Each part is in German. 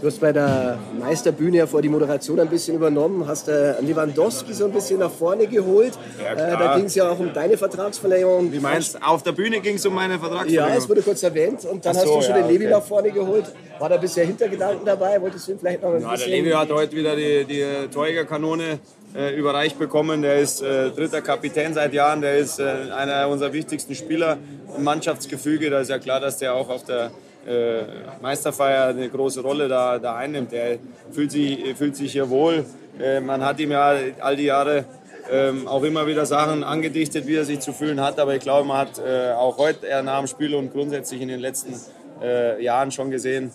Du hast bei der Meisterbühne ja vor die Moderation ein bisschen übernommen, hast äh, Lewandowski so ein bisschen nach vorne geholt. Ja, äh, da ging es ja auch um deine Vertragsverlängerung. Wie meinst du, auf der Bühne ging es um meine Vertragsverlängerung? Ja, es wurde kurz erwähnt. Und dann so, hast du schon ja, den Levi okay. nach vorne geholt. War da bisher Hintergedanken dabei? Wolltest du ihn vielleicht noch ein ja, bisschen... Der Levi hat heute wieder die, die Torjägerkanone äh, überreicht bekommen. Der ist äh, dritter Kapitän seit Jahren. Der ist äh, einer unserer wichtigsten Spieler im Mannschaftsgefüge. Da ist ja klar, dass der auch auf der äh, Meisterfeier eine große Rolle da, da einnimmt. Er fühlt sich, fühlt sich hier wohl. Äh, man hat ihm ja all die Jahre ähm, auch immer wieder Sachen angedichtet, wie er sich zu fühlen hat. Aber ich glaube, man hat äh, auch heute eher nach dem Spiel und grundsätzlich in den letzten äh, Jahren schon gesehen,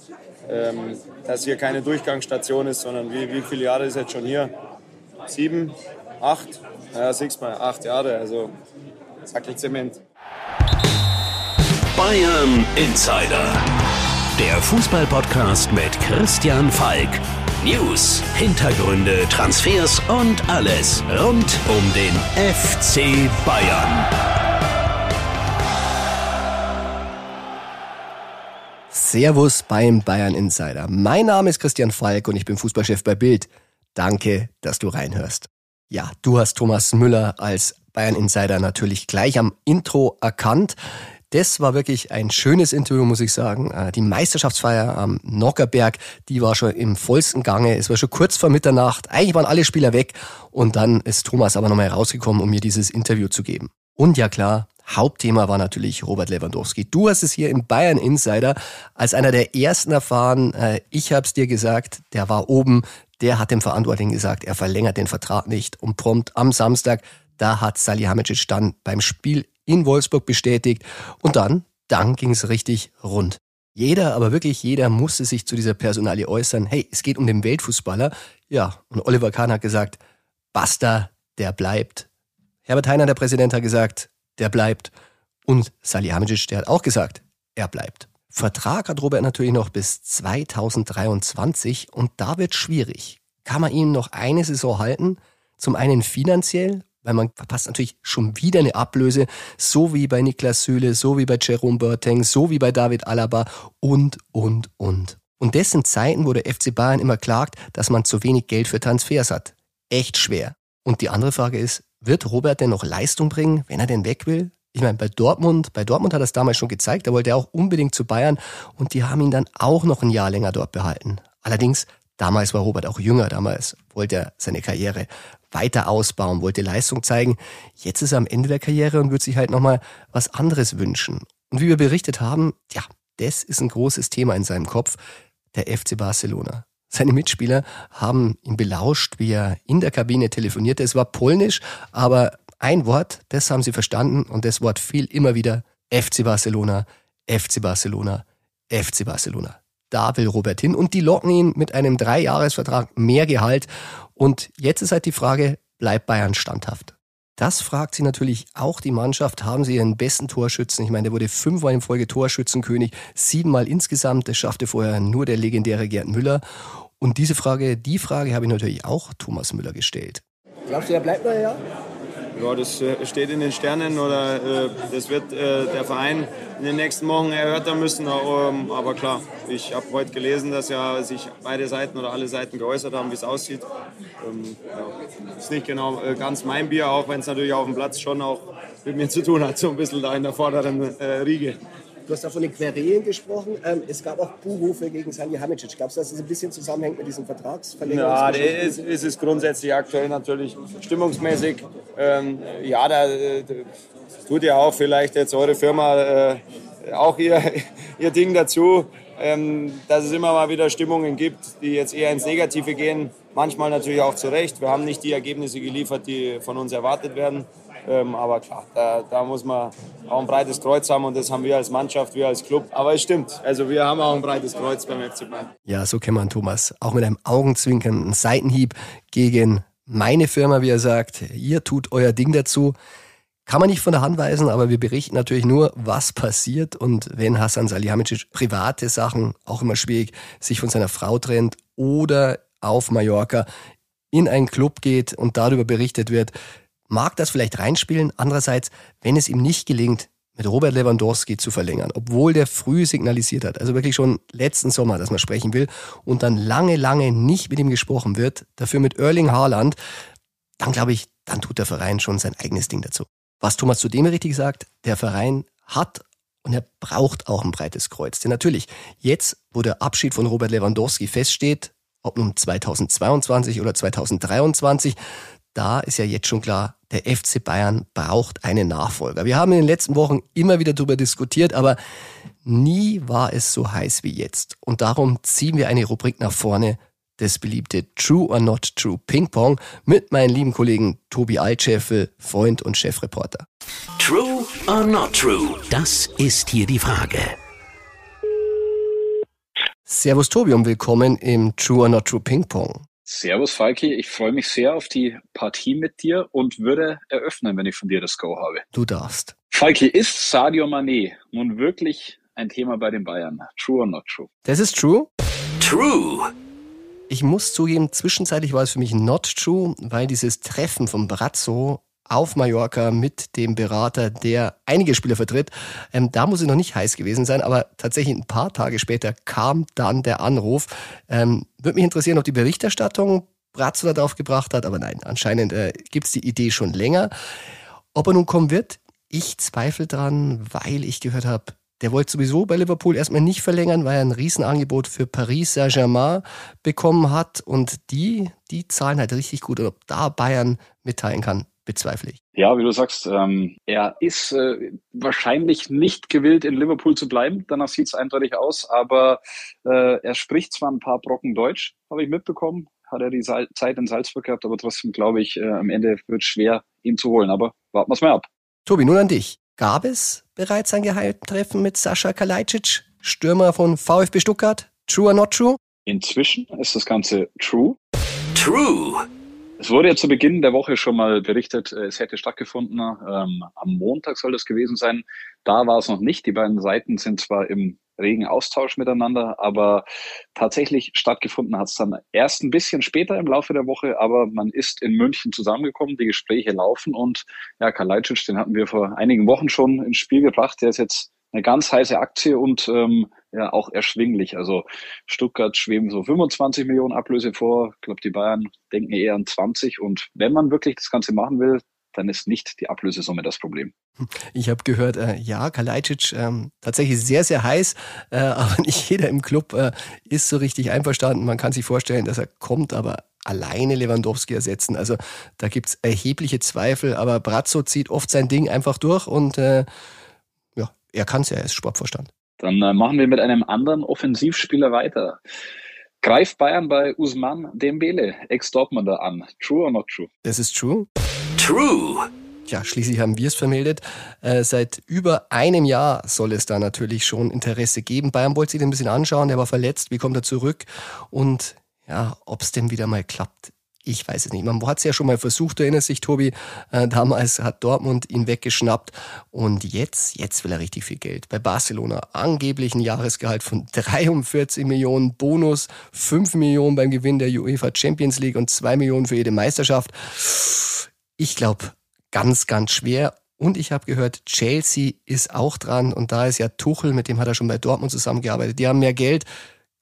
ähm, dass hier keine Durchgangsstation ist, sondern wie, wie viele Jahre ist er jetzt schon hier? Sieben, acht? Ja, sechsmal, acht Jahre. Also Sackel Zement. Bayern Insider. Der Fußballpodcast mit Christian Falk. News, Hintergründe, Transfers und alles rund um den FC Bayern. Servus beim Bayern Insider. Mein Name ist Christian Falk und ich bin Fußballchef bei Bild. Danke, dass du reinhörst. Ja, du hast Thomas Müller als Bayern Insider natürlich gleich am Intro erkannt. Das war wirklich ein schönes Interview, muss ich sagen. Äh, die Meisterschaftsfeier am Nockerberg, die war schon im vollsten Gange. Es war schon kurz vor Mitternacht. Eigentlich waren alle Spieler weg. Und dann ist Thomas aber nochmal rausgekommen, um mir dieses Interview zu geben. Und ja klar, Hauptthema war natürlich Robert Lewandowski. Du hast es hier im Bayern Insider als einer der ersten erfahren. Äh, ich habe es dir gesagt, der war oben, der hat dem Verantwortlichen gesagt, er verlängert den Vertrag nicht. Und prompt am Samstag, da hat Salihamidzic dann beim Spiel in Wolfsburg bestätigt. Und dann, dann ging es richtig rund. Jeder, aber wirklich jeder musste sich zu dieser Personalie äußern. Hey, es geht um den Weltfußballer. Ja, und Oliver Kahn hat gesagt, Basta, der bleibt. Herbert Heiner, der Präsident, hat gesagt, der bleibt. Und Salihamidzic, der hat auch gesagt, er bleibt. Vertrag hat Robert natürlich noch bis 2023 und da wird schwierig. Kann man ihn noch eine Saison halten? Zum einen finanziell weil man verpasst natürlich schon wieder eine Ablöse, so wie bei Niklas Süle, so wie bei Jerome Boateng, so wie bei David Alaba und, und, und. Und dessen Zeiten, wo der FC Bayern immer klagt, dass man zu wenig Geld für Transfers hat. Echt schwer. Und die andere Frage ist, wird Robert denn noch Leistung bringen, wenn er denn weg will? Ich meine, bei Dortmund, bei Dortmund hat er es damals schon gezeigt, da wollte er auch unbedingt zu Bayern und die haben ihn dann auch noch ein Jahr länger dort behalten. Allerdings, damals war Robert auch jünger, damals wollte er seine Karriere weiter ausbauen, wollte Leistung zeigen. Jetzt ist er am Ende der Karriere und wird sich halt nochmal was anderes wünschen. Und wie wir berichtet haben, ja, das ist ein großes Thema in seinem Kopf, der FC Barcelona. Seine Mitspieler haben ihn belauscht, wie er in der Kabine telefonierte. Es war polnisch, aber ein Wort, das haben sie verstanden und das Wort fiel immer wieder FC Barcelona, FC Barcelona, FC Barcelona. Da will Robert hin und die locken ihn mit einem Dreijahresvertrag mehr Gehalt und jetzt ist halt die Frage, bleibt Bayern standhaft? Das fragt sie natürlich auch die Mannschaft. Haben sie ihren besten Torschützen? Ich meine, der wurde fünfmal in Folge Torschützenkönig, siebenmal insgesamt. Das schaffte vorher nur der legendäre Gerd Müller. Und diese Frage, die Frage habe ich natürlich auch Thomas Müller gestellt. Glaubst du, er bleibt ein Jahr? Ja, das äh, steht in den Sternen oder äh, das wird äh, der Verein in den nächsten Wochen erörtern müssen. Ähm, aber klar, ich habe heute gelesen, dass ja sich beide Seiten oder alle Seiten geäußert haben, wie es aussieht. Ähm, ja, ist nicht genau äh, ganz mein Bier, auch wenn es natürlich auf dem Platz schon auch mit mir zu tun hat, so ein bisschen da in der vorderen äh, Riege. Du hast da von den Querelen gesprochen. Ähm, es gab auch Buhrufe gegen Salihamidzic. Gab es, dass es ein bisschen zusammenhängt mit diesem Vertragsverlängerung? Ja, ist, ist es grundsätzlich aktuell natürlich stimmungsmäßig. Ähm, ja, da, tut ja auch vielleicht jetzt eure Firma äh, auch ihr, ihr Ding dazu, ähm, dass es immer mal wieder Stimmungen gibt, die jetzt eher ins Negative gehen. Manchmal natürlich auch zu Recht. Wir haben nicht die Ergebnisse geliefert, die von uns erwartet werden. Ähm, aber klar, da, da, muss man auch ein breites Kreuz haben und das haben wir als Mannschaft, wir als Club. Aber es stimmt, also wir haben auch ein breites Kreuz beim FC Bayern. Ja, so kennt man Thomas. Auch mit einem augenzwinkernden Seitenhieb gegen meine Firma, wie er sagt. Ihr tut euer Ding dazu. Kann man nicht von der Hand weisen, aber wir berichten natürlich nur, was passiert. Und wenn Hassan Salihamidzic private Sachen, auch immer schwierig, sich von seiner Frau trennt oder auf Mallorca in einen Club geht und darüber berichtet wird, mag das vielleicht reinspielen. Andererseits, wenn es ihm nicht gelingt, mit Robert Lewandowski zu verlängern, obwohl der früh signalisiert hat, also wirklich schon letzten Sommer, dass man sprechen will und dann lange, lange nicht mit ihm gesprochen wird, dafür mit Erling Haaland, dann glaube ich, dann tut der Verein schon sein eigenes Ding dazu. Was Thomas zudem richtig sagt, der Verein hat und er braucht auch ein breites Kreuz. Denn natürlich, jetzt, wo der Abschied von Robert Lewandowski feststeht, ob nun 2022 oder 2023, da ist ja jetzt schon klar, der FC Bayern braucht einen Nachfolger. Wir haben in den letzten Wochen immer wieder darüber diskutiert, aber nie war es so heiß wie jetzt. Und darum ziehen wir eine Rubrik nach vorne, das beliebte True or Not True Ping Pong mit meinen lieben Kollegen Tobi Altscheffel, Freund und Chefreporter. True or Not True? Das ist hier die Frage. Servus Tobi und willkommen im True or Not True Ping Pong. Servus Falki, ich freue mich sehr auf die Partie mit dir und würde eröffnen, wenn ich von dir das Go habe. Du darfst. Falki, ist Sadio Mané nun wirklich ein Thema bei den Bayern? True or not true? Das ist true. True. Ich muss zugeben, zwischenzeitlich war es für mich not true, weil dieses Treffen von Brazzo auf Mallorca mit dem Berater, der einige Spieler vertritt. Ähm, da muss es noch nicht heiß gewesen sein, aber tatsächlich ein paar Tage später kam dann der Anruf. Ähm, Würde mich interessieren, ob die Berichterstattung Brazzo darauf gebracht hat, aber nein, anscheinend äh, gibt es die Idee schon länger. Ob er nun kommen wird, ich zweifle dran, weil ich gehört habe, der wollte sowieso bei Liverpool erstmal nicht verlängern, weil er ein Riesenangebot für Paris Saint-Germain bekommen hat. Und die, die zahlen halt richtig gut. Und ob da Bayern mitteilen kann, bezweifle ich. Ja, wie du sagst, ähm, er ist äh, wahrscheinlich nicht gewillt, in Liverpool zu bleiben. Danach sieht es eindeutig aus. Aber äh, er spricht zwar ein paar Brocken Deutsch, habe ich mitbekommen. Hat er die Sa Zeit in Salzburg gehabt, aber trotzdem glaube ich, äh, am Ende wird es schwer, ihn zu holen. Aber warten wir es mal ab. Tobi, nun an dich. Gab es bereits ein Geheimtreffen mit Sascha Kalajdzic, Stürmer von VfB Stuttgart? True or not true? Inzwischen ist das Ganze true. True. Es wurde ja zu Beginn der Woche schon mal berichtet, äh, es hätte stattgefunden. Ähm, am Montag soll das gewesen sein. Da war es noch nicht. Die beiden Seiten sind zwar im regen Austausch miteinander, aber tatsächlich stattgefunden hat es dann erst ein bisschen später im Laufe der Woche, aber man ist in München zusammengekommen, die Gespräche laufen und ja, Kalajdzic, den hatten wir vor einigen Wochen schon ins Spiel gebracht, der ist jetzt eine ganz heiße Aktie und ähm, ja auch erschwinglich. Also Stuttgart schweben so 25 Millionen Ablöse vor. Ich glaube, die Bayern denken eher an 20. Und wenn man wirklich das Ganze machen will, dann ist nicht die Ablösesumme das Problem. Ich habe gehört, äh, ja, Kalajdzic ähm, tatsächlich sehr, sehr heiß, äh, aber nicht jeder im Club äh, ist so richtig einverstanden. Man kann sich vorstellen, dass er kommt, aber alleine Lewandowski ersetzen. Also da gibt's erhebliche Zweifel, aber Brazzo zieht oft sein Ding einfach durch und er kann's ja, er ist Sportvorstand. Dann äh, machen wir mit einem anderen Offensivspieler weiter. Greift Bayern bei Usman Dembele, Ex-Dortmunder, an. True or not true? Das ist true. True. Ja, schließlich haben wir es vermeldet. Äh, seit über einem Jahr soll es da natürlich schon Interesse geben. Bayern wollte sich den ein bisschen anschauen, der war verletzt, wie kommt er zurück? Und ja, ob es denn wieder mal klappt, ich weiß es nicht. Man hat es ja schon mal versucht, du erinnerst dich, Tobi. Äh, damals hat Dortmund ihn weggeschnappt. Und jetzt, jetzt will er richtig viel Geld. Bei Barcelona angeblich ein Jahresgehalt von 43 Millionen, Bonus 5 Millionen beim Gewinn der UEFA Champions League und 2 Millionen für jede Meisterschaft. Ich glaube, ganz, ganz schwer. Und ich habe gehört, Chelsea ist auch dran. Und da ist ja Tuchel, mit dem hat er schon bei Dortmund zusammengearbeitet. Die haben mehr Geld.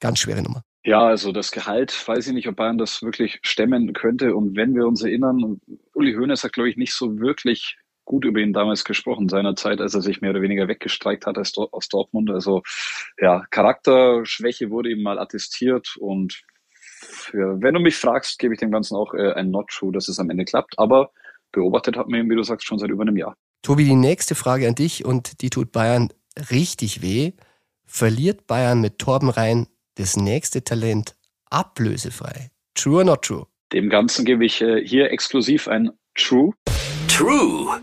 Ganz schwere Nummer. Ja, also das Gehalt, weiß ich nicht, ob Bayern das wirklich stemmen könnte. Und wenn wir uns erinnern, Uli Hoeneß hat, glaube ich, nicht so wirklich gut über ihn damals gesprochen, seinerzeit, als er sich mehr oder weniger weggestreikt hat aus Dortmund. Also ja, Charakterschwäche wurde ihm mal attestiert und für, wenn du mich fragst, gebe ich dem Ganzen auch äh, ein Not True, dass es am Ende klappt. Aber beobachtet hat man ihn, wie du sagst, schon seit über einem Jahr. Tobi, die nächste Frage an dich und die tut Bayern richtig weh. Verliert Bayern mit Torben Rhein das nächste Talent ablösefrei? True or not true? Dem Ganzen gebe ich äh, hier exklusiv ein True. True.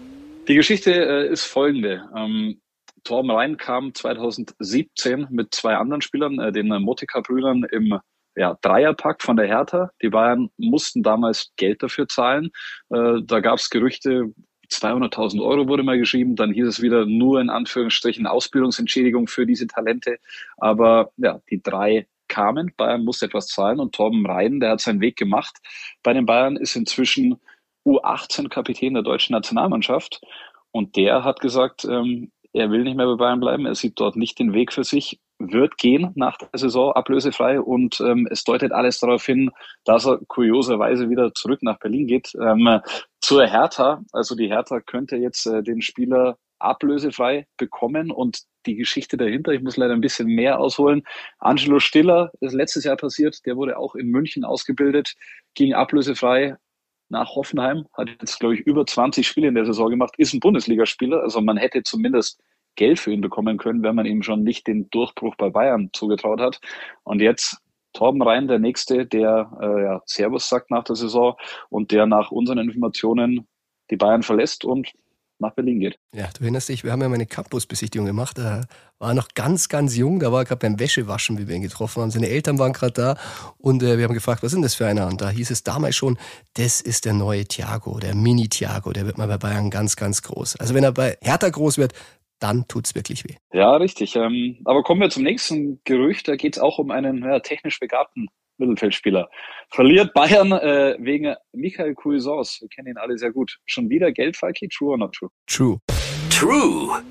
Die Geschichte äh, ist folgende. Ähm, Torben Rhein kam 2017 mit zwei anderen Spielern, äh, den Motika-Brüdern, im ja, Dreierpack von der Hertha. Die Bayern mussten damals Geld dafür zahlen. Äh, da gab es Gerüchte, 200.000 Euro wurde mal geschrieben. Dann hieß es wieder nur in Anführungsstrichen Ausbildungsentschädigung für diese Talente. Aber ja, die drei kamen. Bayern musste etwas zahlen und Torben Rhein, der hat seinen Weg gemacht. Bei den Bayern ist inzwischen U18 Kapitän der deutschen Nationalmannschaft. Und der hat gesagt, ähm, er will nicht mehr bei Bayern bleiben, er sieht dort nicht den Weg für sich, wird gehen nach der Saison ablösefrei und ähm, es deutet alles darauf hin, dass er kurioserweise wieder zurück nach Berlin geht. Ähm, zur Hertha, also die Hertha könnte jetzt äh, den Spieler ablösefrei bekommen und die Geschichte dahinter, ich muss leider ein bisschen mehr ausholen. Angelo Stiller ist letztes Jahr passiert, der wurde auch in München ausgebildet, ging ablösefrei nach Hoffenheim, hat jetzt, glaube ich, über 20 Spiele in der Saison gemacht, ist ein Bundesligaspieler. Also man hätte zumindest Geld für ihn bekommen können, wenn man ihm schon nicht den Durchbruch bei Bayern zugetraut hat. Und jetzt Torben Rhein, der Nächste, der äh, ja, Servus sagt nach der Saison und der nach unseren Informationen die Bayern verlässt und nach Berlin geht. Ja, du erinnerst dich, wir haben ja mal eine Campusbesichtigung gemacht. Da war noch ganz, ganz jung. Da war er gerade beim Wäschewaschen, wie wir ihn getroffen haben. Seine Eltern waren gerade da und äh, wir haben gefragt, was denn das für einer? Und da hieß es damals schon, das ist der neue Thiago, der Mini-Thiago. Der wird mal bei Bayern ganz, ganz groß. Also wenn er bei Hertha groß wird, dann tut es wirklich weh. Ja, richtig. Ähm, aber kommen wir zum nächsten Gerücht. Da geht es auch um einen ja, technisch begabten Mittelfeldspieler. Verliert Bayern äh, wegen Michael Cuisance. Wir kennen ihn alle sehr gut. Schon wieder Geld, Falki? True or not true? True. True.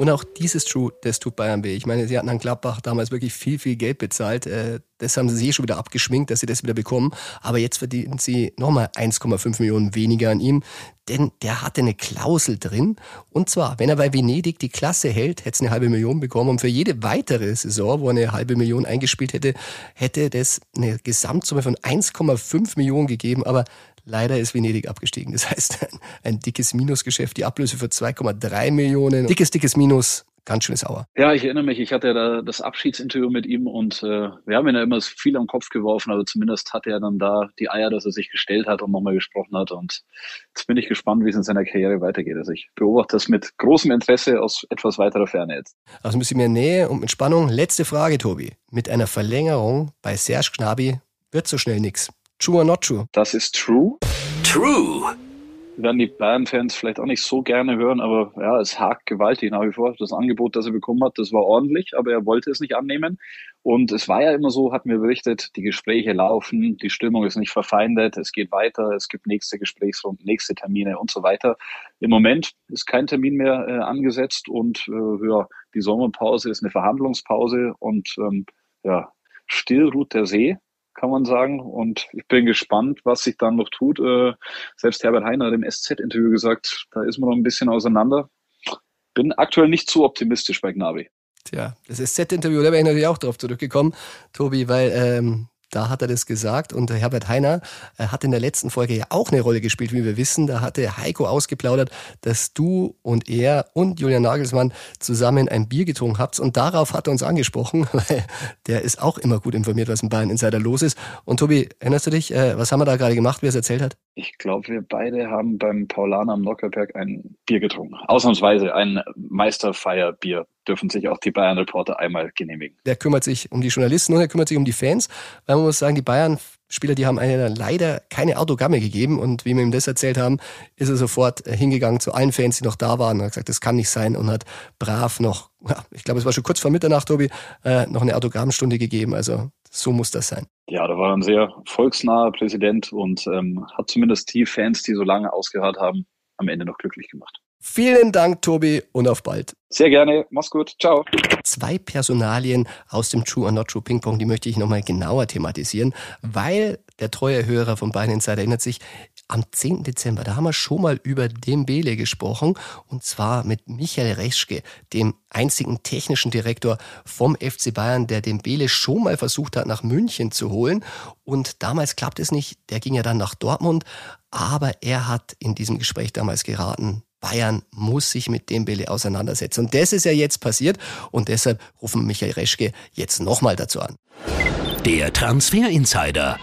Und auch dieses True, das tut Bayern weh. Ich meine, sie hatten an Gladbach damals wirklich viel, viel Geld bezahlt. Äh, das haben sie eh schon wieder abgeschminkt, dass sie das wieder bekommen. Aber jetzt verdienen sie nochmal 1,5 Millionen weniger an ihm. Denn der hatte eine Klausel drin. Und zwar, wenn er bei Venedig die Klasse hält, hätte es eine halbe Million bekommen. Und für jede weitere Saison, wo er eine halbe Million eingespielt hätte, hätte das eine Gesamtsumme von 1,5 Millionen gegeben. Aber Leider ist Venedig abgestiegen. Das heißt, ein, ein dickes Minusgeschäft, die Ablöse für 2,3 Millionen. Dickes, dickes Minus. Ganz schön sauer. Ja, ich erinnere mich, ich hatte da das Abschiedsinterview mit ihm und äh, wir haben ihn ja immer viel am Kopf geworfen, aber zumindest hatte er dann da die Eier, dass er sich gestellt hat und nochmal gesprochen hat. Und jetzt bin ich gespannt, wie es in seiner Karriere weitergeht. Also ich beobachte das mit großem Interesse aus etwas weiterer Ferne jetzt. Also ein bisschen mehr Nähe und mit Spannung. Letzte Frage, Tobi. Mit einer Verlängerung bei Serge Gnabry wird so schnell nichts. True or not true? Das ist true. True. Werden die Bayern-Fans vielleicht auch nicht so gerne hören, aber ja, es hakt gewaltig nach wie vor. Das Angebot, das er bekommen hat, das war ordentlich, aber er wollte es nicht annehmen. Und es war ja immer so, hatten wir berichtet, die Gespräche laufen, die Stimmung ist nicht verfeindet, es geht weiter, es gibt nächste Gesprächsrunden, nächste Termine und so weiter. Im Moment ist kein Termin mehr äh, angesetzt und äh, ja, die Sommerpause ist eine Verhandlungspause und ähm, ja, still ruht der See kann man sagen. Und ich bin gespannt, was sich dann noch tut. Äh, selbst Herbert Heiner hat im SZ-Interview gesagt, da ist man noch ein bisschen auseinander. Bin aktuell nicht zu optimistisch bei Gnabry. Tja, das SZ-Interview, da wäre ich natürlich auch drauf zurückgekommen, Tobi, weil ähm, da hat er das gesagt und Herbert Heiner äh, hat in der letzten Folge ja auch eine Rolle gespielt, wie wir wissen. Da hatte Heiko ausgeplaudert, dass du und er und Julian Nagelsmann zusammen ein Bier getrunken habt und darauf hat er uns angesprochen, weil der ist auch immer gut informiert, was im Bayern Insider los ist. Und Tobi, erinnerst du dich, äh, was haben wir da gerade gemacht, wie er es erzählt hat? Ich glaube, wir beide haben beim Paulaner am Nockerberg ein Bier getrunken. Ausnahmsweise ein Meisterfeierbier dürfen sich auch die Bayern-Reporter einmal genehmigen. Der kümmert sich um die Journalisten und er kümmert sich um die Fans, weil man muss sagen, die Bayern-Spieler, die haben einem leider keine Autogramme gegeben und wie wir ihm das erzählt haben, ist er sofort hingegangen zu allen Fans, die noch da waren und hat gesagt, das kann nicht sein und hat brav noch, ich glaube, es war schon kurz vor Mitternacht, Tobi, äh, noch eine Autogrammstunde gegeben. Also so muss das sein. Ja, da war ein sehr volksnaher Präsident und ähm, hat zumindest die Fans, die so lange ausgehört haben, am Ende noch glücklich gemacht. Vielen Dank, Tobi, und auf bald. Sehr gerne. Mach's gut. Ciao. Zwei Personalien aus dem True or Not True Ping Pong, die möchte ich nochmal genauer thematisieren, weil der treue Hörer von Bayern Insider erinnert sich, am 10. Dezember, da haben wir schon mal über Dembele gesprochen und zwar mit Michael Reschke, dem einzigen technischen Direktor vom FC Bayern, der Dembele schon mal versucht hat, nach München zu holen und damals klappt es nicht, der ging ja dann nach Dortmund, aber er hat in diesem Gespräch damals geraten, Bayern muss sich mit Dembele auseinandersetzen. Und das ist ja jetzt passiert und deshalb rufen Michael Reschke jetzt nochmal dazu an. Der Transfer Insider.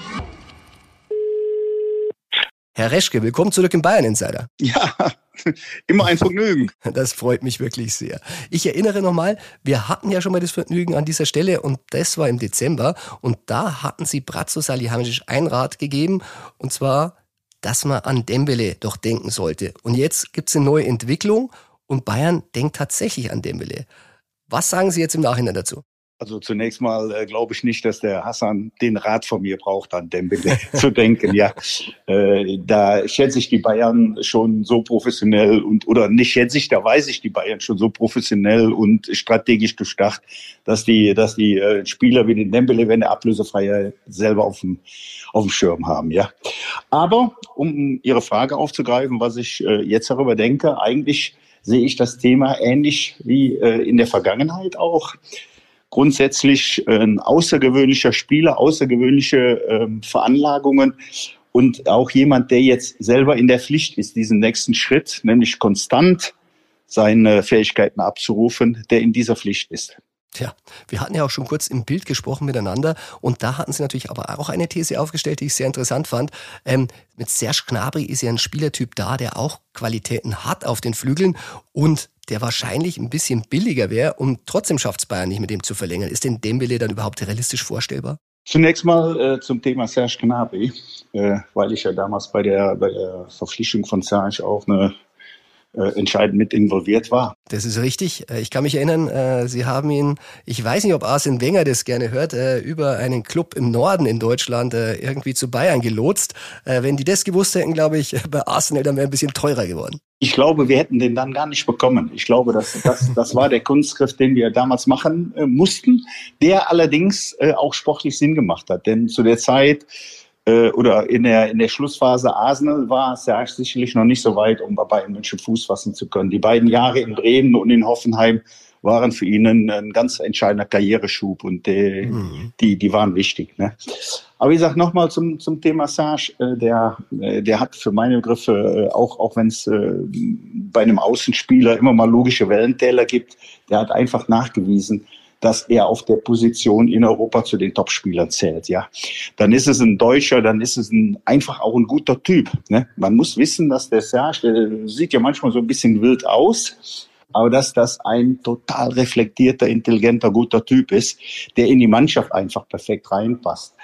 Herr Reschke, willkommen zurück im Bayern Insider. Ja, immer ein Vergnügen. Das freut mich wirklich sehr. Ich erinnere nochmal, wir hatten ja schon mal das Vergnügen an dieser Stelle und das war im Dezember und da hatten Sie Brazzo Salihamidzic ein Rat gegeben und zwar, dass man an Dembele doch denken sollte. Und jetzt gibt es eine neue Entwicklung und Bayern denkt tatsächlich an Dembele. Was sagen Sie jetzt im Nachhinein dazu? Also zunächst mal äh, glaube ich nicht, dass der Hassan den Rat von mir braucht, an Dembele zu denken. Ja, äh, da schätze ich die Bayern schon so professionell und oder nicht schätze ich, da weiß ich die Bayern schon so professionell und strategisch durchdacht, dass die, dass die äh, Spieler wie den Dembele, wenn der ablösefreie selber auf dem auf dem Schirm haben. Ja, aber um Ihre Frage aufzugreifen, was ich äh, jetzt darüber denke, eigentlich sehe ich das Thema ähnlich wie äh, in der Vergangenheit auch grundsätzlich ein außergewöhnlicher Spieler, außergewöhnliche ähm, Veranlagungen und auch jemand, der jetzt selber in der Pflicht ist, diesen nächsten Schritt, nämlich konstant seine Fähigkeiten abzurufen, der in dieser Pflicht ist. Tja, wir hatten ja auch schon kurz im Bild gesprochen miteinander und da hatten Sie natürlich aber auch eine These aufgestellt, die ich sehr interessant fand. Ähm, mit Serge Gnabry ist ja ein Spielertyp da, der auch Qualitäten hat auf den Flügeln und der wahrscheinlich ein bisschen billiger wäre und trotzdem schafft es Bayern nicht mit dem zu verlängern. Ist denn Dembele dann überhaupt realistisch vorstellbar? Zunächst mal äh, zum Thema Serge Gnabry, äh, weil ich ja damals bei der, bei der Verpflichtung von Serge auch eine entscheidend mit involviert war. Das ist richtig. Äh, ich kann mich erinnern, äh, Sie haben ihn, ich weiß nicht, ob Arsene Wenger das gerne hört, über einen Club im Norden in Deutschland irgendwie zu Bayern gelotst. Wenn die das gewusst hätten, glaube ich, bei Arsenal dann wäre ein bisschen teurer geworden. Ich glaube, wir hätten den dann gar nicht bekommen. Ich glaube, das, das, das war der Kunstgriff, den wir damals machen äh, mussten, der allerdings äh, auch sportlich Sinn gemacht hat. Denn zu der Zeit äh, oder in der, in der Schlussphase Arsenal war Serge sicherlich noch nicht so weit, um bei Bayern München Fuß fassen zu können. Die beiden Jahre in Bremen und in Hoffenheim waren für ihn ein, ein ganz entscheidender Karriereschub und die, mhm. die, die waren wichtig. Ne? Aber wie gesagt, nochmal zum, zum Thema Serge, äh, der, äh, der hat für meine Begriffe, äh, auch, auch wenn es äh, bei einem Außenspieler immer mal logische Wellentäler gibt, der hat einfach nachgewiesen, dass er auf der Position in Europa zu den Topspielern zählt. Ja, dann ist es ein Deutscher, dann ist es ein, einfach auch ein guter Typ. Ne? Man muss wissen, dass der Serge, der sieht ja manchmal so ein bisschen wild aus, aber dass das ein total reflektierter, intelligenter, guter Typ ist, der in die Mannschaft einfach perfekt reinpasst.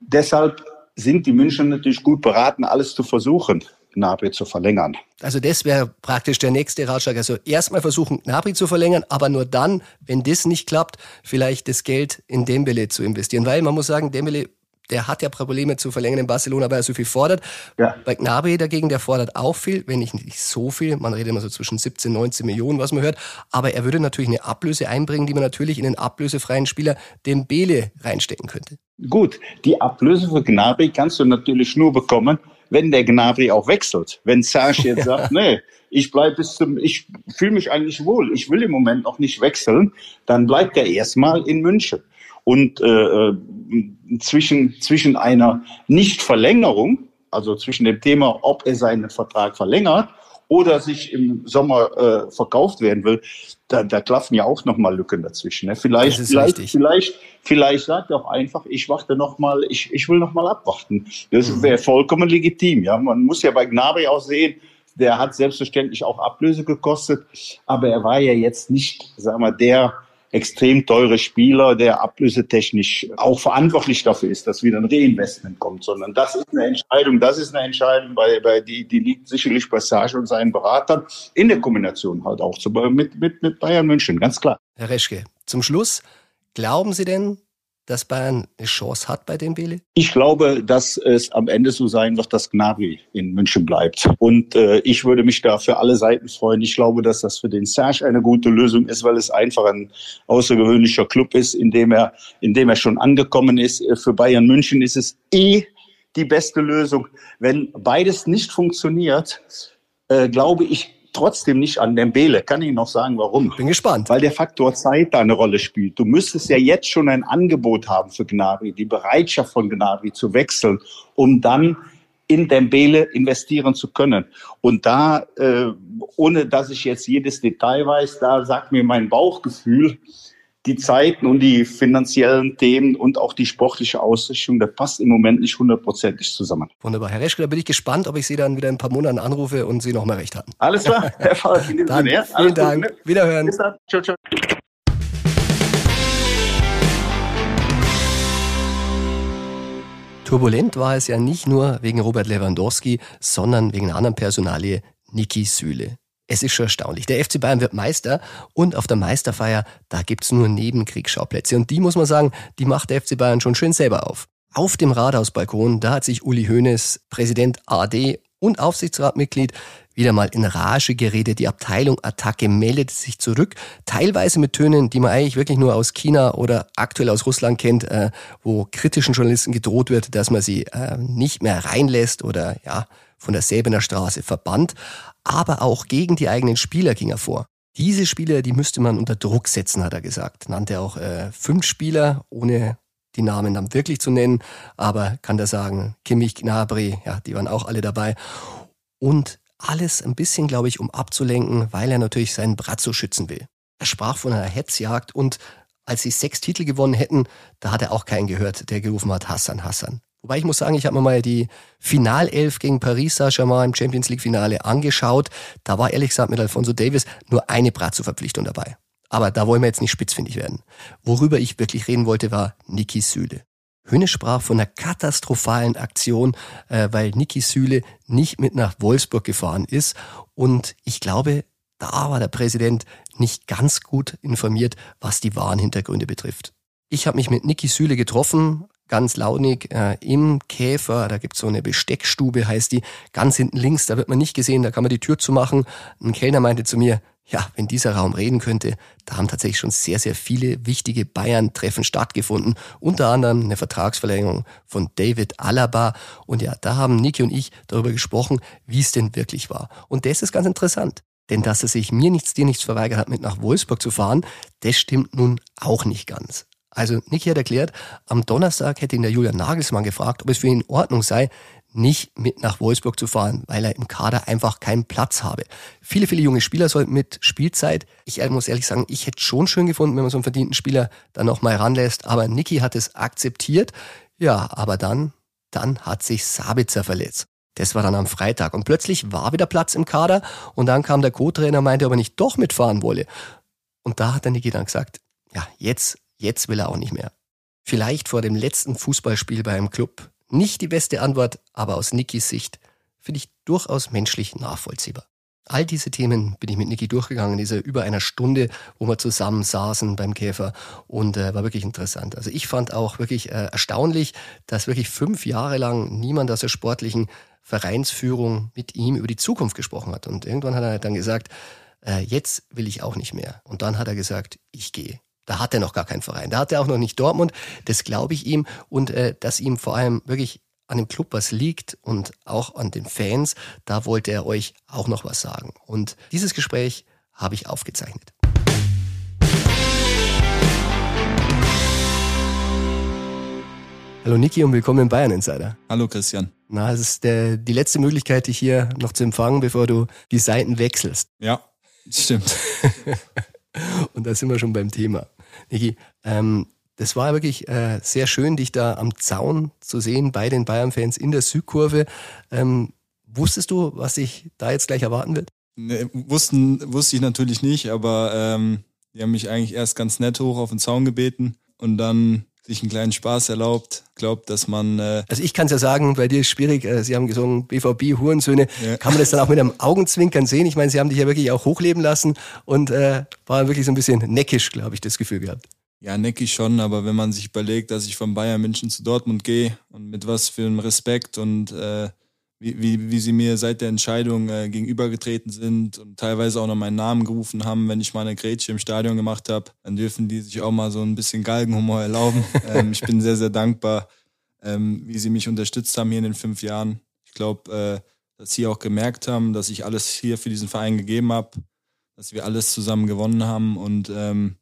Deshalb sind die München natürlich gut beraten, alles zu versuchen. Gnabry zu verlängern. Also das wäre praktisch der nächste Ratschlag. Also erstmal versuchen, Gnabry zu verlängern, aber nur dann, wenn das nicht klappt, vielleicht das Geld in Dembele zu investieren. Weil man muss sagen, Dembele der hat ja Probleme zu verlängern in Barcelona, weil er so viel fordert. Ja. Bei Gnabry dagegen, der fordert auch viel, wenn nicht, nicht so viel. Man redet immer so zwischen 17, 19 Millionen, was man hört. Aber er würde natürlich eine Ablöse einbringen, die man natürlich in den ablösefreien Spieler Dembele reinstecken könnte. Gut, die Ablöse für Gnabry kannst du natürlich nur bekommen, wenn der Gnabry auch wechselt. Wenn Serge jetzt sagt, nee, ich bleibe bis zum, ich fühle mich eigentlich wohl, ich will im Moment noch nicht wechseln, dann bleibt er erstmal in München. Und äh, äh, zwischen, zwischen einer Nichtverlängerung, also zwischen dem Thema, ob er seinen Vertrag verlängert oder sich im Sommer äh, verkauft werden will, da, da klaffen ja auch nochmal Lücken dazwischen. Ne? Vielleicht, vielleicht, vielleicht, vielleicht sagt er auch einfach, ich warte noch mal, ich, ich will noch mal abwarten. Das mhm. wäre vollkommen legitim. Ja, man muss ja bei Gnabry auch sehen, der hat selbstverständlich auch Ablöse gekostet, aber er war ja jetzt nicht, sagen wir, der extrem teure Spieler, der ablösetechnisch auch verantwortlich dafür ist, dass wieder ein Reinvestment kommt, sondern das ist eine Entscheidung, das ist eine Entscheidung, bei, bei die, die liegt sicherlich bei Sage und seinen Beratern in der Kombination halt auch zu, mit, mit, mit Bayern München, ganz klar. Herr Reschke, zum Schluss, glauben Sie denn, dass Bayern eine Chance hat bei dem Dembele? Ich glaube, dass es am Ende so sein wird, dass Gnabry in München bleibt. Und äh, ich würde mich da für alle Seiten freuen. Ich glaube, dass das für den Serge eine gute Lösung ist, weil es einfach ein außergewöhnlicher Club ist, in dem er, in dem er schon angekommen ist. Für Bayern München ist es eh die beste Lösung. Wenn beides nicht funktioniert, äh, glaube ich, trotzdem nicht an Dembele. Kann ich noch sagen, warum? Bin gespannt. Weil der Faktor Zeit da eine Rolle spielt. Du müsstest ja jetzt schon ein Angebot haben für Gnabry, die Bereitschaft von Gnabry zu wechseln, um dann in Dembele investieren zu können. Und da, äh, ohne dass ich jetzt jedes Detail weiß, da sagt mir mein Bauchgefühl, die Zeiten und die finanziellen Themen und auch die sportliche Ausrichtung, das passt im Moment nicht hundertprozentig zusammen. Wunderbar. Herr Reschke, da bin ich gespannt, ob ich Sie dann wieder in ein paar Monaten anrufe und Sie noch mal recht hatten. Alles klar, Herr Sinne. Vielen Alles Dank. Gut, ne? Wiederhören. Bis dann. Ciao, ciao. Turbulent war es ja nicht nur wegen Robert Lewandowski, sondern wegen einer anderen Personalie, Niki Süle. Es ist schon erstaunlich. Der FC Bayern wird Meister und auf der Meisterfeier, da gibt's nur Nebenkriegsschauplätze. Und die muss man sagen, die macht der FC Bayern schon schön selber auf. Auf dem Rathausbalkon, da hat sich Uli Hoeneß, Präsident AD und Aufsichtsratmitglied, wieder mal in Rage geredet. Die Abteilung Attacke meldet sich zurück, teilweise mit Tönen, die man eigentlich wirklich nur aus China oder aktuell aus Russland kennt, äh, wo kritischen Journalisten gedroht wird, dass man sie äh, nicht mehr reinlässt oder ja von der Säbener Straße verbannt aber auch gegen die eigenen Spieler ging er vor. Diese Spieler, die müsste man unter Druck setzen, hat er gesagt. Nannte auch äh, fünf Spieler, ohne die Namen dann wirklich zu nennen, aber kann da sagen, Kimmich, Gnabry, ja, die waren auch alle dabei. Und alles ein bisschen, glaube ich, um abzulenken, weil er natürlich seinen Brazzo schützen will. Er sprach von einer Hetzjagd und als sie sechs Titel gewonnen hätten, da hat er auch keinen gehört, der gerufen hat, Hassan, Hassan. Wobei ich muss sagen, ich habe mir mal die Finalelf gegen Paris Saint-Germain im Champions League Finale angeschaut. Da war ehrlich gesagt mit Alfonso Davis nur eine Brazzo-Verpflichtung dabei. Aber da wollen wir jetzt nicht spitzfindig werden. Worüber ich wirklich reden wollte, war Niki Süle. Höne sprach von einer katastrophalen Aktion, äh, weil Niki Süle nicht mit nach Wolfsburg gefahren ist. Und ich glaube, da war der Präsident nicht ganz gut informiert, was die wahren Hintergründe betrifft. Ich habe mich mit Niki Süle getroffen, ganz launig äh, im Käfer. Da gibt's so eine Besteckstube, heißt die, ganz hinten links. Da wird man nicht gesehen, da kann man die Tür zumachen. Ein Kellner meinte zu mir, ja, wenn dieser Raum reden könnte, da haben tatsächlich schon sehr, sehr viele wichtige Bayern-Treffen stattgefunden. Unter anderem eine Vertragsverlängerung von David Alaba. Und ja, da haben Niki und ich darüber gesprochen, wie es denn wirklich war. Und das ist ganz interessant. Denn dass er sich mir nichts, dir nichts verweigert hat, mit nach Wolfsburg zu fahren, das stimmt nun auch nicht ganz. Also Niki hat erklärt, am Donnerstag hätte ihn der Julian Nagelsmann gefragt, ob es für ihn in Ordnung sei, nicht mit nach Wolfsburg zu fahren, weil er im Kader einfach keinen Platz habe. Viele, viele junge Spieler sollten mit Spielzeit. Ich muss ehrlich sagen, ich hätte schon schön gefunden, wenn man so einen verdienten Spieler dann nochmal ranlässt. Aber Niki hat es akzeptiert. Ja, aber dann, dann hat sich Sabitzer verletzt. Das war dann am Freitag und plötzlich war wieder Platz im Kader und dann kam der Co-Trainer, meinte, ob er nicht doch mitfahren wolle. Und da hat der Niki dann gesagt, ja, jetzt Jetzt will er auch nicht mehr. Vielleicht vor dem letzten Fußballspiel bei einem Club. Nicht die beste Antwort, aber aus Nikis Sicht finde ich durchaus menschlich nachvollziehbar. All diese Themen bin ich mit Niki durchgegangen in dieser über einer Stunde, wo wir zusammen saßen beim Käfer und äh, war wirklich interessant. Also ich fand auch wirklich äh, erstaunlich, dass wirklich fünf Jahre lang niemand aus der sportlichen Vereinsführung mit ihm über die Zukunft gesprochen hat. Und irgendwann hat er dann gesagt, äh, jetzt will ich auch nicht mehr. Und dann hat er gesagt, ich gehe. Da hat er noch gar keinen Verein. Da hat er auch noch nicht Dortmund. Das glaube ich ihm. Und äh, dass ihm vor allem wirklich an dem Club was liegt und auch an den Fans, da wollte er euch auch noch was sagen. Und dieses Gespräch habe ich aufgezeichnet. Hallo Niki und willkommen im Bayern Insider. Hallo Christian. Na, es ist der, die letzte Möglichkeit, dich hier noch zu empfangen, bevor du die Seiten wechselst. Ja, stimmt. und da sind wir schon beim Thema. Niki, ähm, das war wirklich äh, sehr schön, dich da am Zaun zu sehen bei den Bayern-Fans in der Südkurve. Ähm, wusstest du, was sich da jetzt gleich erwarten wird? Nee, wussten, wusste ich natürlich nicht, aber ähm, die haben mich eigentlich erst ganz nett hoch auf den Zaun gebeten und dann sich einen kleinen Spaß erlaubt, glaubt, dass man. Äh also ich kann es ja sagen, bei dir ist schwierig. Äh, Sie haben gesungen BVB Hurensöhne. Ja. Kann man das dann auch mit einem Augenzwinkern sehen? Ich meine, Sie haben dich ja wirklich auch hochleben lassen und äh, war wirklich so ein bisschen neckisch, glaube ich, das Gefühl gehabt. Ja, neckisch schon, aber wenn man sich überlegt, dass ich von Bayern München zu Dortmund gehe und mit was für einem Respekt und äh, wie, wie, wie sie mir seit der Entscheidung äh, gegenübergetreten sind und teilweise auch noch meinen Namen gerufen haben, wenn ich mal eine Grätsche im Stadion gemacht habe, dann dürfen die sich auch mal so ein bisschen Galgenhumor erlauben. ähm, ich bin sehr, sehr dankbar, ähm, wie sie mich unterstützt haben hier in den fünf Jahren. Ich glaube, äh, dass sie auch gemerkt haben, dass ich alles hier für diesen Verein gegeben habe, dass wir alles zusammen gewonnen haben und ähm,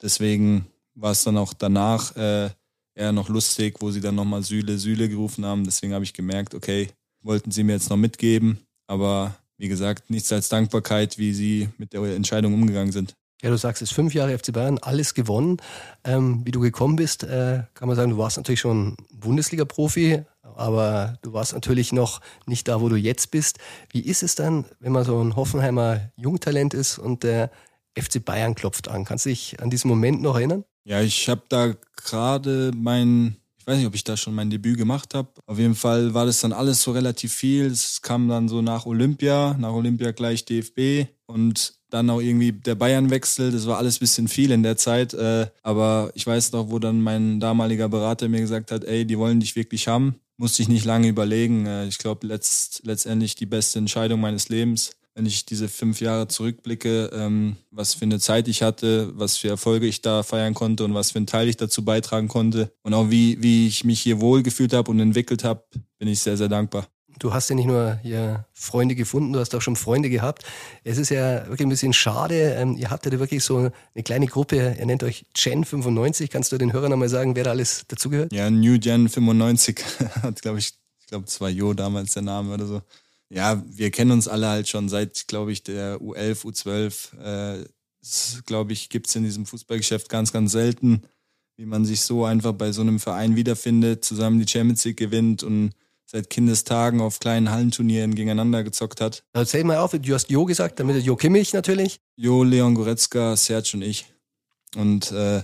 deswegen war es dann auch danach äh, eher noch lustig, wo sie dann nochmal Sühle, Sühle gerufen haben. Deswegen habe ich gemerkt, okay, wollten sie mir jetzt noch mitgeben. Aber wie gesagt, nichts als Dankbarkeit, wie sie mit der Entscheidung umgegangen sind. Ja, du sagst, es ist fünf Jahre FC Bayern, alles gewonnen. Ähm, wie du gekommen bist, äh, kann man sagen, du warst natürlich schon Bundesliga-Profi, aber du warst natürlich noch nicht da, wo du jetzt bist. Wie ist es dann, wenn man so ein Hoffenheimer Jungtalent ist und der FC Bayern klopft an? Kannst du dich an diesen Moment noch erinnern? Ja, ich habe da gerade mein Ich weiß nicht, ob ich da schon mein Debüt gemacht habe. Auf jeden Fall war das dann alles so relativ viel. Es kam dann so nach Olympia, nach Olympia gleich DFB und dann auch irgendwie der Bayernwechsel. Das war alles bisschen viel in der Zeit. Äh, aber ich weiß noch, wo dann mein damaliger Berater mir gesagt hat, ey, die wollen dich wirklich haben. Musste ich nicht lange überlegen. Äh, ich glaube, letzt, letztendlich die beste Entscheidung meines Lebens wenn ich diese fünf Jahre zurückblicke, ähm, was für eine Zeit ich hatte, was für Erfolge ich da feiern konnte und was für einen Teil ich dazu beitragen konnte und auch wie, wie ich mich hier wohlgefühlt habe und entwickelt habe, bin ich sehr, sehr dankbar. Du hast ja nicht nur hier Freunde gefunden, du hast auch schon Freunde gehabt. Es ist ja wirklich ein bisschen schade. Ähm, ihr habt ja da wirklich so eine kleine Gruppe, ihr nennt euch Gen 95. Kannst du den Hörern nochmal sagen, wer da alles dazugehört? Ja, New Gen 95 hat, glaube ich, ich glaube, es war Jo damals der Name oder so ja, wir kennen uns alle halt schon seit, glaube ich, der U11, U12. Äh, glaube ich, gibt's in diesem Fußballgeschäft ganz, ganz selten, wie man sich so einfach bei so einem Verein wiederfindet, zusammen die Champions League gewinnt und seit Kindestagen auf kleinen Hallenturnieren gegeneinander gezockt hat. Erzähl mal auf, du hast Jo gesagt, damit Jo Kimmich natürlich. Jo, Leon Goretzka, Serge und ich. Und äh,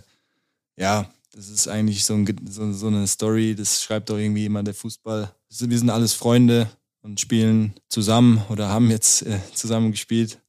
ja, das ist eigentlich so, ein, so, so eine Story, das schreibt doch irgendwie immer der Fußball. Wir sind alles Freunde, und spielen zusammen oder haben jetzt äh, zusammen gespielt.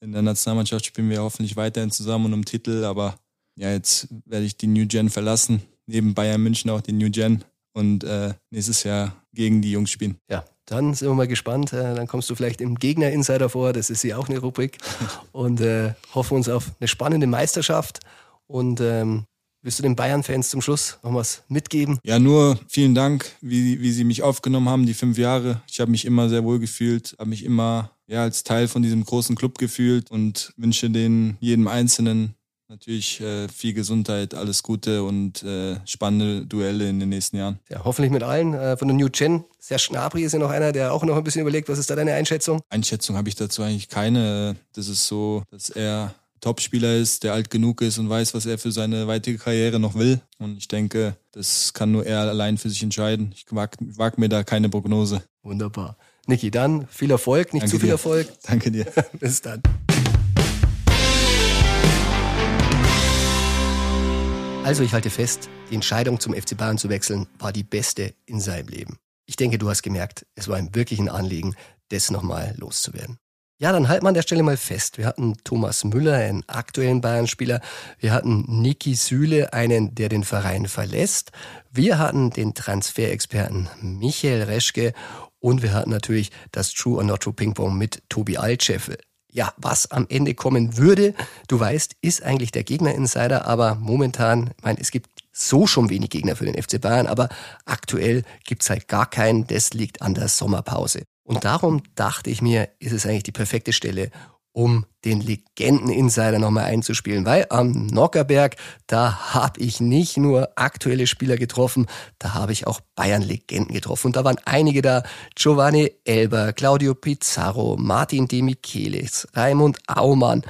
In der Nationalmannschaft spielen wir hoffentlich weiterhin zusammen und um Titel, aber ja, jetzt werde ich die New Gen verlassen, neben Bayern München auch die New Gen und äh, nächstes Jahr gegen die Jungs spielen. Ja, dann sind wir mal gespannt. Äh, dann kommst du vielleicht im Gegner-Insider vor, das ist ja auch eine Rubrik und äh, hoffen uns auf eine spannende Meisterschaft und ähm, Willst du den Bayern-Fans zum Schluss noch was mitgeben? Ja, nur vielen Dank, wie, wie sie mich aufgenommen haben, die fünf Jahre. Ich habe mich immer sehr wohl gefühlt, habe mich immer ja, als Teil von diesem großen Club gefühlt und wünsche den jedem Einzelnen natürlich äh, viel Gesundheit, alles Gute und äh, spannende Duelle in den nächsten Jahren. Ja, hoffentlich mit allen. Äh, von der New Gen, Serge Schnabri ist ja noch einer, der auch noch ein bisschen überlegt. Was ist da deine Einschätzung? Einschätzung habe ich dazu eigentlich keine. Das ist so, dass er Topspieler ist, der alt genug ist und weiß, was er für seine weitere Karriere noch will. Und ich denke, das kann nur er allein für sich entscheiden. Ich wage wag mir da keine Prognose. Wunderbar. Niki, dann viel Erfolg, nicht Danke zu viel dir. Erfolg. Danke dir. Bis dann. Also ich halte fest, die Entscheidung zum FC Bayern zu wechseln war die beste in seinem Leben. Ich denke, du hast gemerkt, es war ihm wirklich ein Anliegen, das nochmal loszuwerden. Ja, dann halten wir an der Stelle mal fest. Wir hatten Thomas Müller, einen aktuellen Bayern-Spieler. Wir hatten Niki Süle, einen, der den Verein verlässt. Wir hatten den Transferexperten Michael Reschke und wir hatten natürlich das True or Not True Ping Pong mit Tobi Altscheffel. Ja, was am Ende kommen würde, du weißt, ist eigentlich der Gegner-Insider, aber momentan, ich meine, es gibt so schon wenig Gegner für den FC Bayern, aber aktuell gibt's halt gar keinen. Das liegt an der Sommerpause. Und darum dachte ich mir, ist es eigentlich die perfekte Stelle, um den Legenden-Insider nochmal einzuspielen, weil am Nockerberg, da habe ich nicht nur aktuelle Spieler getroffen, da habe ich auch Bayern-Legenden getroffen. Und da waren einige da, Giovanni Elber, Claudio Pizarro, Martin De Michelis, Raimund Aumann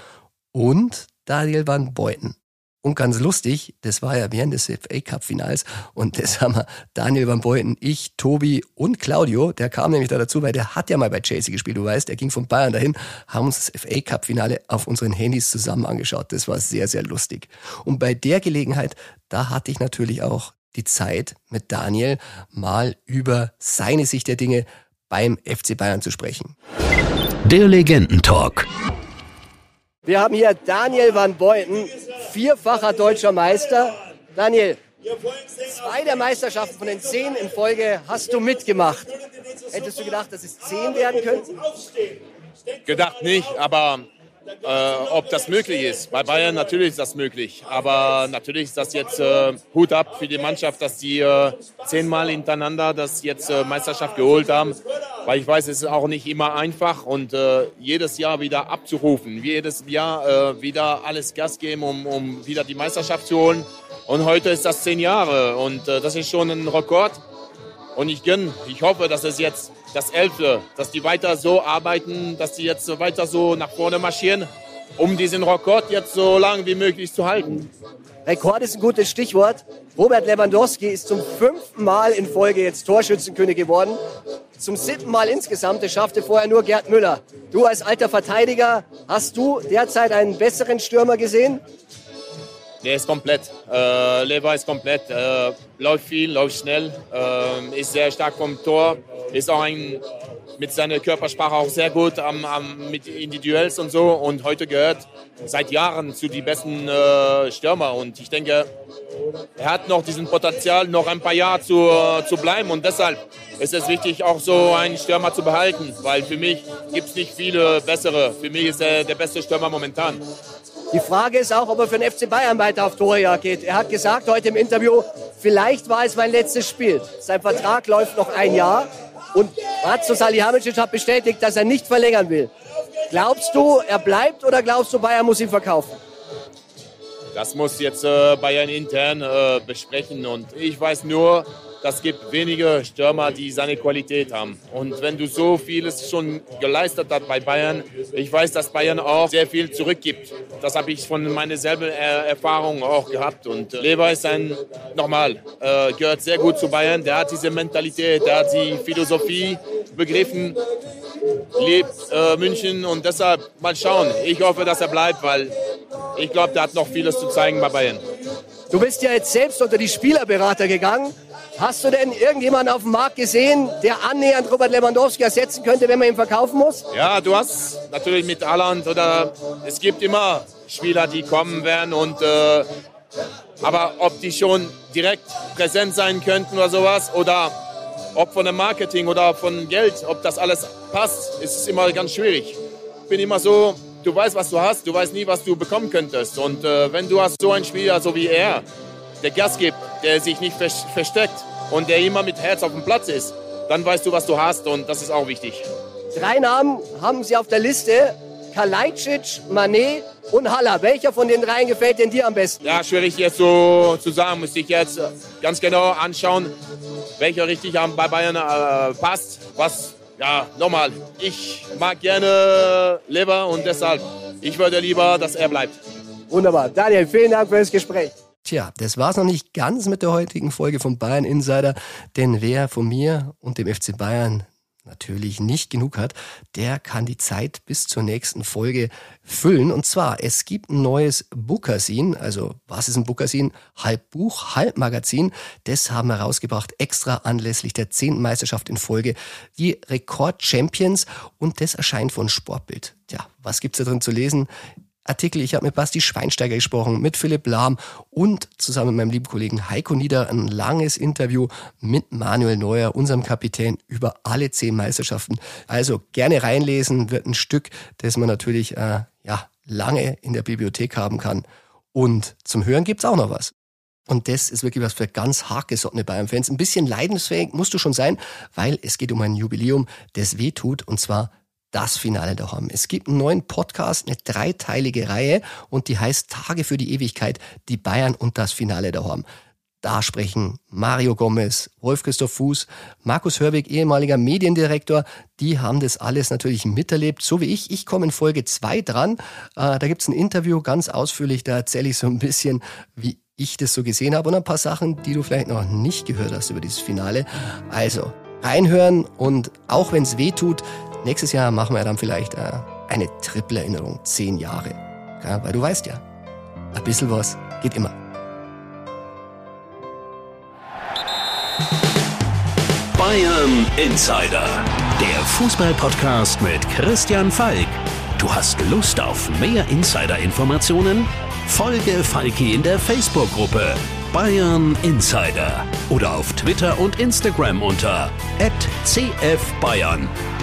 und Daniel van Beuten. Und ganz lustig, das war ja während des FA Cup Finals und das haben wir Daniel Van Beuten, ich, Tobi und Claudio, der kam nämlich da dazu, weil der hat ja mal bei Chelsea gespielt, du weißt, der ging von Bayern dahin, haben uns das FA Cup Finale auf unseren Handys zusammen angeschaut. Das war sehr, sehr lustig. Und bei der Gelegenheit, da hatte ich natürlich auch die Zeit, mit Daniel mal über seine Sicht der Dinge beim FC Bayern zu sprechen. Der Legendentalk. Wir haben hier Daniel van Beuten, vierfacher deutscher Meister. Daniel, zwei der Meisterschaften von den zehn in Folge hast du mitgemacht. Hättest du gedacht, dass es zehn werden könnten? Gedacht nicht, aber äh, ob das möglich ist. Bei Bayern natürlich ist das möglich. Aber natürlich ist das jetzt äh, Hut ab für die Mannschaft, dass die äh, zehnmal hintereinander das jetzt äh, Meisterschaft geholt haben. Weil ich weiß, es ist auch nicht immer einfach und äh, jedes Jahr wieder abzurufen. Jedes Jahr äh, wieder alles Gas geben, um, um wieder die Meisterschaft zu holen. Und heute ist das zehn Jahre und das ist schon ein Rekord. Und ich gönne, ich hoffe, dass es jetzt das Elfte, dass die weiter so arbeiten, dass die jetzt weiter so nach vorne marschieren, um diesen Rekord jetzt so lange wie möglich zu halten. Rekord ist ein gutes Stichwort. Robert Lewandowski ist zum fünften Mal in Folge jetzt Torschützenkönig geworden. Zum siebten Mal insgesamt. Das schaffte vorher nur Gerd Müller. Du als alter Verteidiger, hast du derzeit einen besseren Stürmer gesehen? Der ist komplett. Äh, Lever ist komplett. Äh, läuft viel, läuft schnell, äh, ist sehr stark vom Tor, ist auch ein, mit seiner Körpersprache auch sehr gut am, am, mit Individuels und so. Und heute gehört seit Jahren zu den besten äh, Stürmer. Und ich denke, er hat noch diesen Potenzial, noch ein paar Jahre zu, zu bleiben. Und deshalb ist es wichtig, auch so einen Stürmer zu behalten. Weil für mich gibt es nicht viele bessere. Für mich ist er der beste Stürmer momentan. Die Frage ist auch, ob er für den FC Bayern weiter auf Torjagd geht. Er hat gesagt heute im Interview, vielleicht war es mein letztes Spiel. Sein Vertrag läuft noch ein Jahr und Ratzo Salihamidzic hat bestätigt, dass er nicht verlängern will. Glaubst du, er bleibt oder glaubst du, Bayern muss ihn verkaufen? Das muss jetzt äh, Bayern intern äh, besprechen und ich weiß nur, das gibt wenige Stürmer, die seine Qualität haben. Und wenn du so vieles schon geleistet hast bei Bayern, ich weiß, dass Bayern auch sehr viel zurückgibt. Das habe ich von meiner selben Erfahrung auch gehabt. Und Lever ist ein, nochmal, äh, gehört sehr gut zu Bayern. Der hat diese Mentalität, der hat die Philosophie begriffen, lebt äh, München und deshalb mal schauen. Ich hoffe, dass er bleibt, weil ich glaube, der hat noch vieles zu zeigen bei Bayern. Du bist ja jetzt selbst unter die Spielerberater gegangen. Hast du denn irgendjemanden auf dem Markt gesehen, der annähernd Robert Lewandowski ersetzen könnte, wenn man ihn verkaufen muss? Ja, du hast natürlich mit Alland oder es gibt immer Spieler, die kommen werden und äh, aber ob die schon direkt präsent sein könnten oder sowas oder ob von dem Marketing oder von Geld, ob das alles passt, ist immer ganz schwierig. Ich bin immer so, du weißt, was du hast, du weißt nie, was du bekommen könntest. Und äh, wenn du hast so einen Spieler, so wie er, der Gas gibt, der sich nicht versteckt und der immer mit Herz auf dem Platz ist, dann weißt du, was du hast und das ist auch wichtig. Drei Namen haben Sie auf der Liste. Kalajdzic, Manet und Haller. Welcher von den dreien gefällt denn dir am besten? Ja, schwierig jetzt so zu sagen. Müsste ich jetzt ganz genau anschauen, welcher richtig bei Bayern äh, passt. Was, ja, nochmal, ich mag gerne Lever und deshalb, ich würde lieber, dass er bleibt. Wunderbar. Daniel, vielen Dank für das Gespräch. Tja, das war's noch nicht ganz mit der heutigen Folge von Bayern Insider, denn wer von mir und dem FC Bayern natürlich nicht genug hat, der kann die Zeit bis zur nächsten Folge füllen. Und zwar, es gibt ein neues Bookersin, also was ist ein Bookersin? Halb Buch, halb Magazin. Das haben wir rausgebracht, extra anlässlich der zehnten Meisterschaft in Folge, die Rekord Champions. Und das erscheint von Sportbild. Tja, was gibt's da drin zu lesen? Artikel. Ich habe mit Basti Schweinsteiger gesprochen, mit Philipp Lahm und zusammen mit meinem lieben Kollegen Heiko Nieder ein langes Interview mit Manuel Neuer, unserem Kapitän, über alle zehn Meisterschaften. Also gerne reinlesen, wird ein Stück, das man natürlich äh, ja, lange in der Bibliothek haben kann. Und zum Hören gibt's auch noch was. Und das ist wirklich was für ganz hartgesottene Bayern-Fans. Ein bisschen leidensfähig musst du schon sein, weil es geht um ein Jubiläum, das weh tut, und zwar das Finale daheim. Es gibt einen neuen Podcast, eine dreiteilige Reihe und die heißt Tage für die Ewigkeit, die Bayern und das Finale daheim. Da sprechen Mario Gomez, Wolf-Christoph Fuß, Markus Hörwig, ehemaliger Mediendirektor. Die haben das alles natürlich miterlebt, so wie ich. Ich komme in Folge zwei dran. Äh, da gibt's ein Interview ganz ausführlich. Da erzähle ich so ein bisschen, wie ich das so gesehen habe und ein paar Sachen, die du vielleicht noch nicht gehört hast über dieses Finale. Also reinhören und auch wenn es weh tut, Nächstes Jahr machen wir dann vielleicht äh, eine Triple-Erinnerung, zehn Jahre. Ja, weil du weißt ja, ein bisschen was geht immer. Bayern Insider, der Fußball-Podcast mit Christian Falk. Du hast Lust auf mehr Insider-Informationen? Folge Falki in der Facebook-Gruppe Bayern Insider oder auf Twitter und Instagram unter @cfbayern.